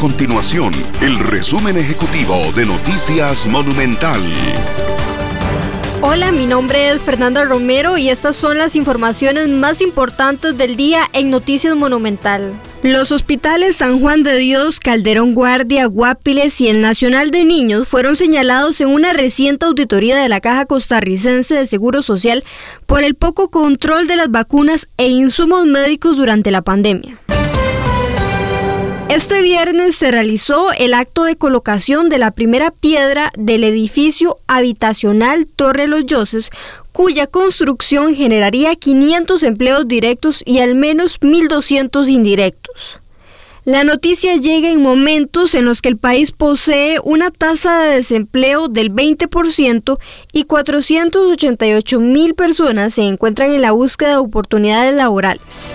continuación el resumen ejecutivo de Noticias Monumental. Hola, mi nombre es Fernanda Romero y estas son las informaciones más importantes del día en Noticias Monumental. Los hospitales San Juan de Dios, Calderón Guardia, Guapiles y el Nacional de Niños fueron señalados en una reciente auditoría de la Caja Costarricense de Seguro Social por el poco control de las vacunas e insumos médicos durante la pandemia. Este viernes se realizó el acto de colocación de la primera piedra del edificio habitacional Torre Los Yoses, cuya construcción generaría 500 empleos directos y al menos 1.200 indirectos. La noticia llega en momentos en los que el país posee una tasa de desempleo del 20% y 488 mil personas se encuentran en la búsqueda de oportunidades laborales.